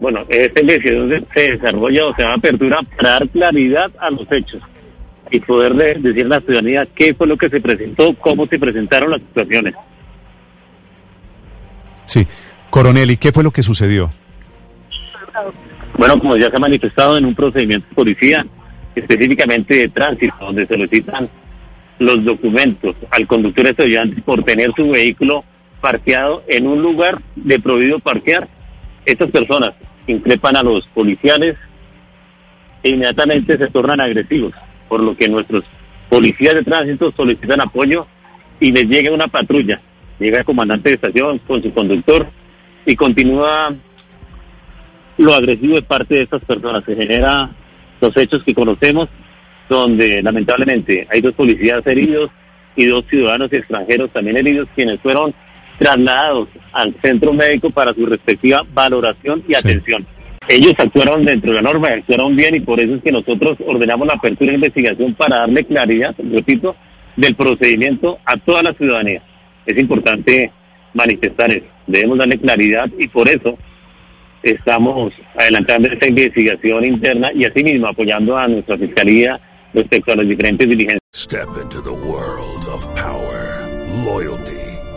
Bueno, esta investigación se desarrolla o se da apertura para dar claridad a los hechos y poder de- decir a la ciudadanía qué fue lo que se presentó, cómo se presentaron las situaciones. Sí. Coronel, ¿y qué fue lo que sucedió? Bueno, como ya se ha manifestado en un procedimiento de policía, específicamente de tránsito, donde solicitan los documentos al conductor estudiante por tener su vehículo parqueado en un lugar de prohibido parquear, estas personas increpan a los policiales e inmediatamente se tornan agresivos, por lo que nuestros policías de tránsito solicitan apoyo y les llega una patrulla, llega el comandante de estación con su conductor y continúa lo agresivo de parte de estas personas. Se genera los hechos que conocemos, donde lamentablemente hay dos policías heridos y dos ciudadanos extranjeros también heridos, quienes fueron trasladados al centro médico para su respectiva valoración y atención. Ellos actuaron dentro de la norma, actuaron bien y por eso es que nosotros ordenamos la apertura de investigación para darle claridad, repito, del procedimiento a toda la ciudadanía. Es importante manifestar eso, debemos darle claridad y por eso estamos adelantando esta investigación interna y asimismo apoyando a nuestra fiscalía respecto a las diferentes diligencias. Step into the world of power, loyalty,